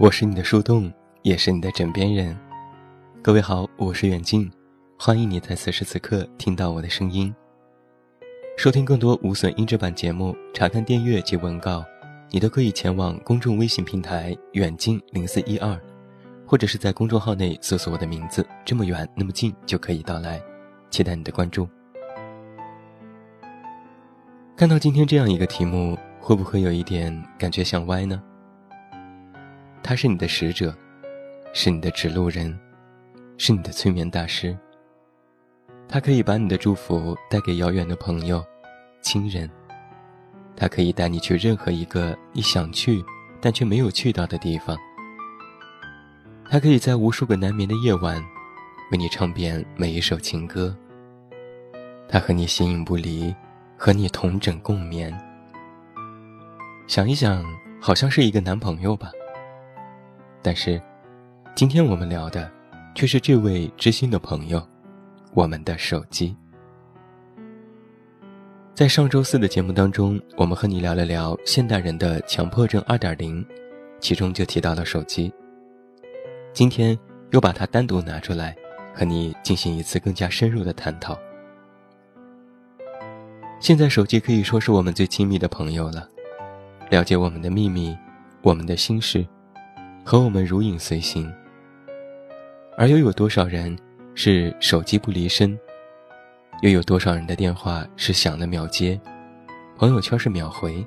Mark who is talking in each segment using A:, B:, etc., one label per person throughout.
A: 我是你的树洞，也是你的枕边人。各位好，我是远近，欢迎你在此时此刻听到我的声音。收听更多无损音质版节目，查看电阅及文稿，你都可以前往公众微信平台远近零四一二，或者是在公众号内搜索我的名字，这么远那么近就可以到来。期待你的关注。看到今天这样一个题目，会不会有一点感觉想歪呢？他是你的使者，是你的指路人，是你的催眠大师。他可以把你的祝福带给遥远的朋友、亲人。他可以带你去任何一个你想去但却没有去到的地方。他可以在无数个难眠的夜晚，为你唱遍每一首情歌。他和你形影不离，和你同枕共眠。想一想，好像是一个男朋友吧。但是，今天我们聊的，却是这位知心的朋友，我们的手机。在上周四的节目当中，我们和你聊了聊现代人的强迫症二点零，其中就提到了手机。今天又把它单独拿出来，和你进行一次更加深入的探讨。现在手机可以说是我们最亲密的朋友了，了解我们的秘密，我们的心事。和我们如影随形，而又有多少人是手机不离身？又有多少人的电话是响了秒接，朋友圈是秒回？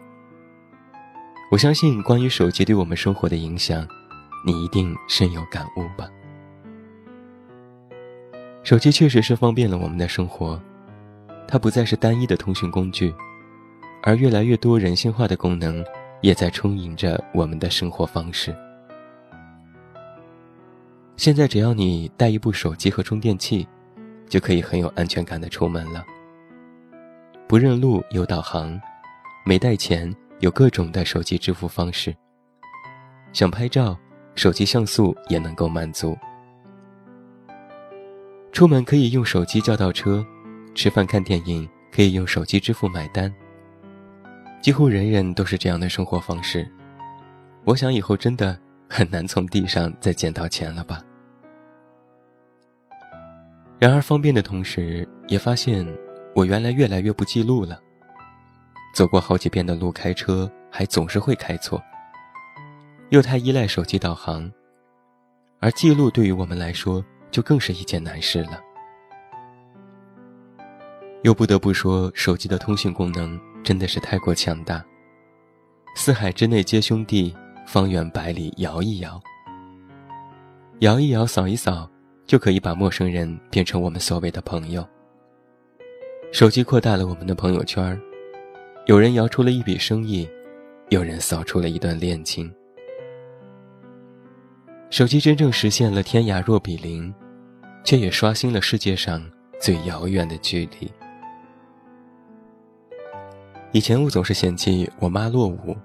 A: 我相信，关于手机对我们生活的影响，你一定深有感悟吧。手机确实是方便了我们的生活，它不再是单一的通讯工具，而越来越多人性化的功能也在充盈着我们的生活方式。现在只要你带一部手机和充电器，就可以很有安全感的出门了。不认路有导航，没带钱有各种的手机支付方式。想拍照，手机像素也能够满足。出门可以用手机叫到车，吃饭看电影可以用手机支付买单。几乎人人都是这样的生活方式。我想以后真的很难从地上再捡到钱了吧。然而方便的同时，也发现我原来越来越不记录了。走过好几遍的路，开车还总是会开错。又太依赖手机导航，而记录对于我们来说就更是一件难事了。又不得不说，手机的通讯功能真的是太过强大。四海之内皆兄弟，方圆百里摇一摇，摇一摇，扫一扫。就可以把陌生人变成我们所谓的朋友。手机扩大了我们的朋友圈有人摇出了一笔生意，有人扫出了一段恋情。手机真正实现了天涯若比邻，却也刷新了世界上最遥远的距离。以前我总是嫌弃我妈落伍，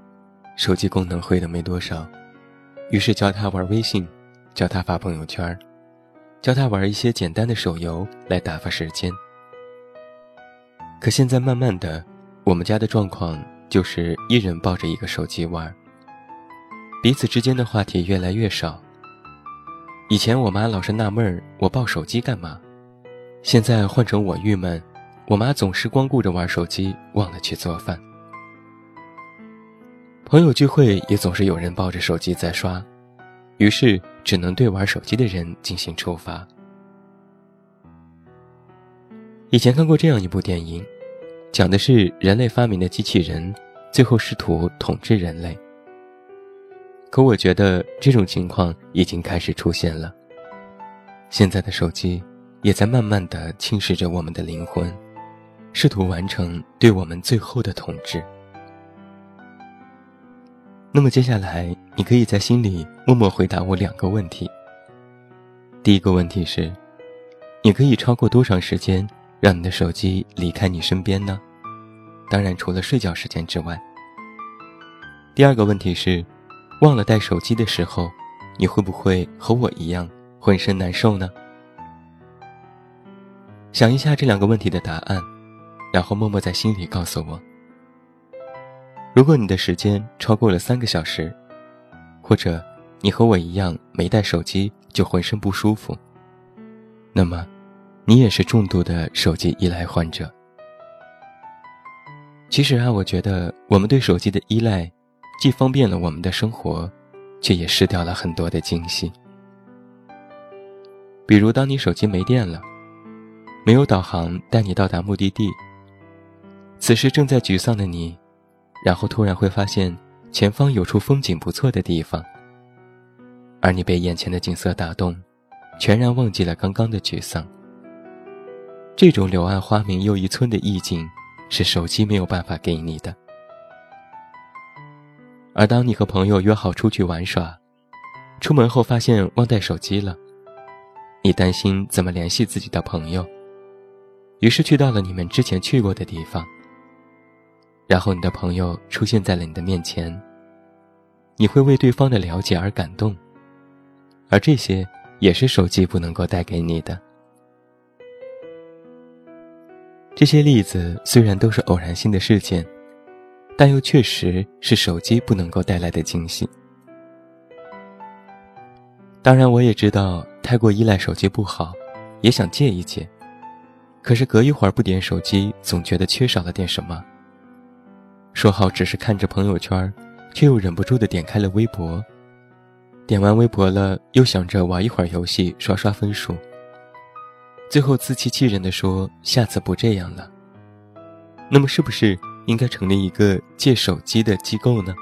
A: 手机功能会的没多少，于是教她玩微信，教她发朋友圈教他玩一些简单的手游来打发时间。可现在慢慢的，我们家的状况就是一人抱着一个手机玩，彼此之间的话题越来越少。以前我妈老是纳闷儿我抱手机干嘛，现在换成我郁闷，我妈总是光顾着玩手机，忘了去做饭。朋友聚会也总是有人抱着手机在刷，于是。只能对玩手机的人进行处罚。以前看过这样一部电影，讲的是人类发明的机器人，最后试图统治人类。可我觉得这种情况已经开始出现了。现在的手机也在慢慢的侵蚀着我们的灵魂，试图完成对我们最后的统治。那么接下来，你可以在心里默默回答我两个问题。第一个问题是，你可以超过多长时间让你的手机离开你身边呢？当然，除了睡觉时间之外。第二个问题是，忘了带手机的时候，你会不会和我一样浑身难受呢？想一下这两个问题的答案，然后默默在心里告诉我。如果你的时间超过了三个小时，或者你和我一样没带手机就浑身不舒服，那么，你也是重度的手机依赖患者。其实啊，我觉得我们对手机的依赖，既方便了我们的生活，却也失掉了很多的惊喜。比如，当你手机没电了，没有导航带你到达目的地，此时正在沮丧的你，然后突然会发现前方有处风景不错的地方，而你被眼前的景色打动，全然忘记了刚刚的沮丧。这种柳暗花明又一村的意境。是手机没有办法给你的。而当你和朋友约好出去玩耍，出门后发现忘带手机了，你担心怎么联系自己的朋友，于是去到了你们之前去过的地方。然后你的朋友出现在了你的面前，你会为对方的了解而感动，而这些也是手机不能够带给你的。这些例子虽然都是偶然性的事件，但又确实是手机不能够带来的惊喜。当然，我也知道太过依赖手机不好，也想戒一戒。可是隔一会儿不点手机，总觉得缺少了点什么。说好只是看着朋友圈，却又忍不住的点开了微博。点完微博了，又想着玩一会儿游戏，刷刷分数。最后自欺欺人的说：“下次不这样了。”那么是不是应该成立一个借手机的机构呢？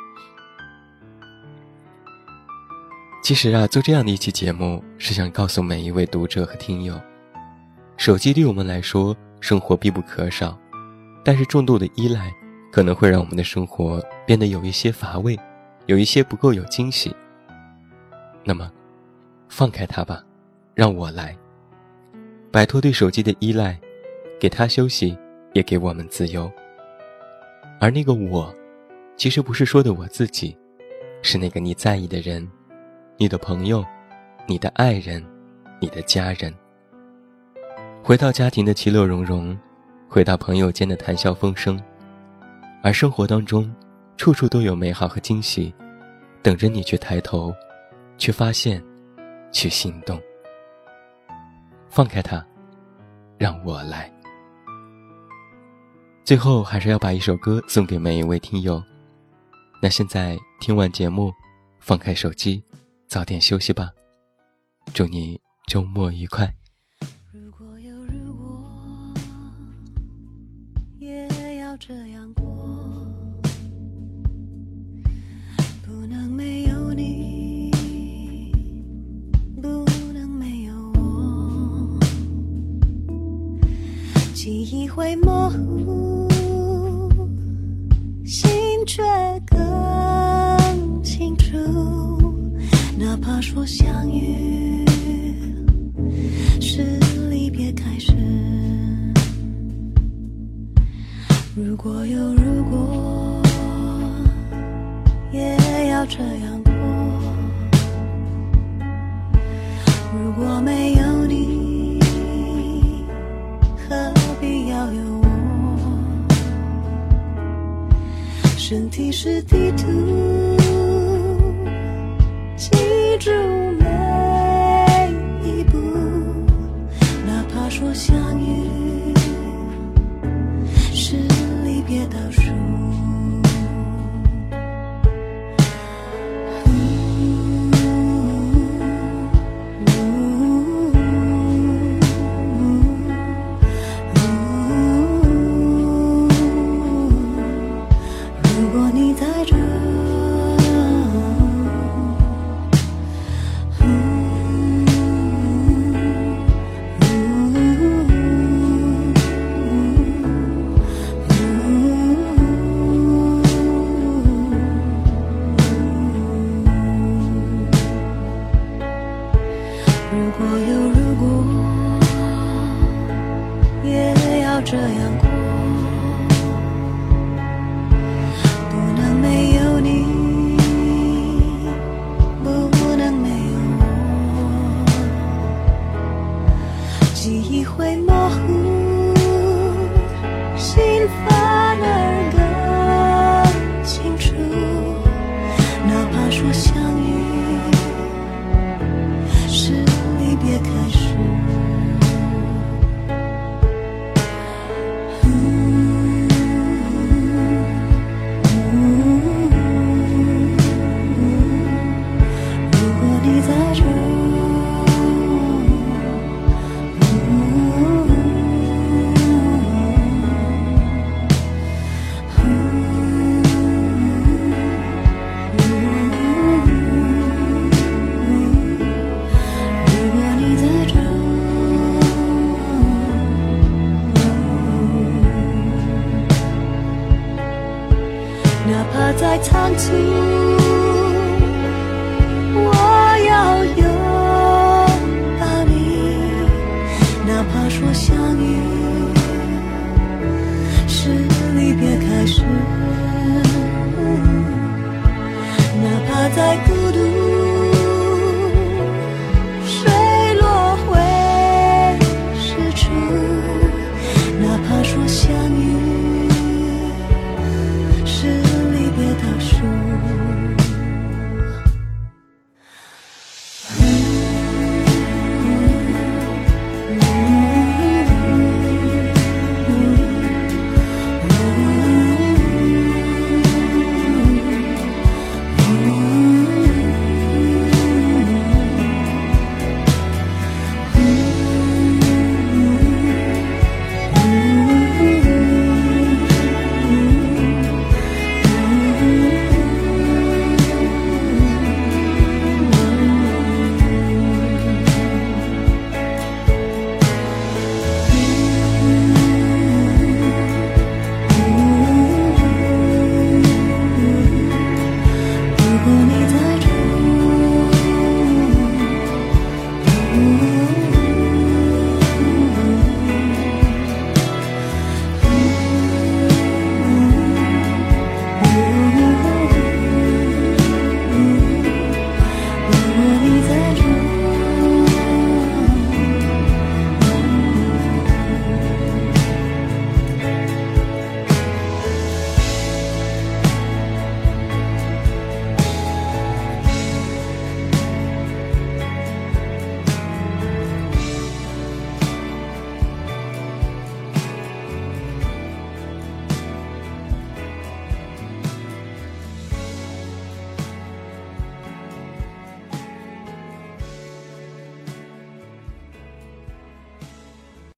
A: 其实啊，做这样的一期节目是想告诉每一位读者和听友，手机对我们来说生活必不可少，但是重度的依赖可能会让我们的生活变得有一些乏味，有一些不够有惊喜。那么，放开它吧，让我来。摆脱对手机的依赖，给他休息，也给我们自由。而那个我，其实不是说的我自己，是那个你在意的人，你的朋友，你的爱人，你的家人。回到家庭的其乐融融，回到朋友间的谈笑风生，而生活当中，处处都有美好和惊喜，等着你去抬头，去发现，去心动。放开他，让我来。最后还是要把一首歌送给每一位听友。那现在听完节目，放开手机，早点休息吧。祝你周末愉快。会模糊，心却更清楚。哪怕说相遇是离别开始，如果有如果，也要这样其实地图。在这。如果有如果也要这样过。会
B: 模糊心反而更清楚哪怕说相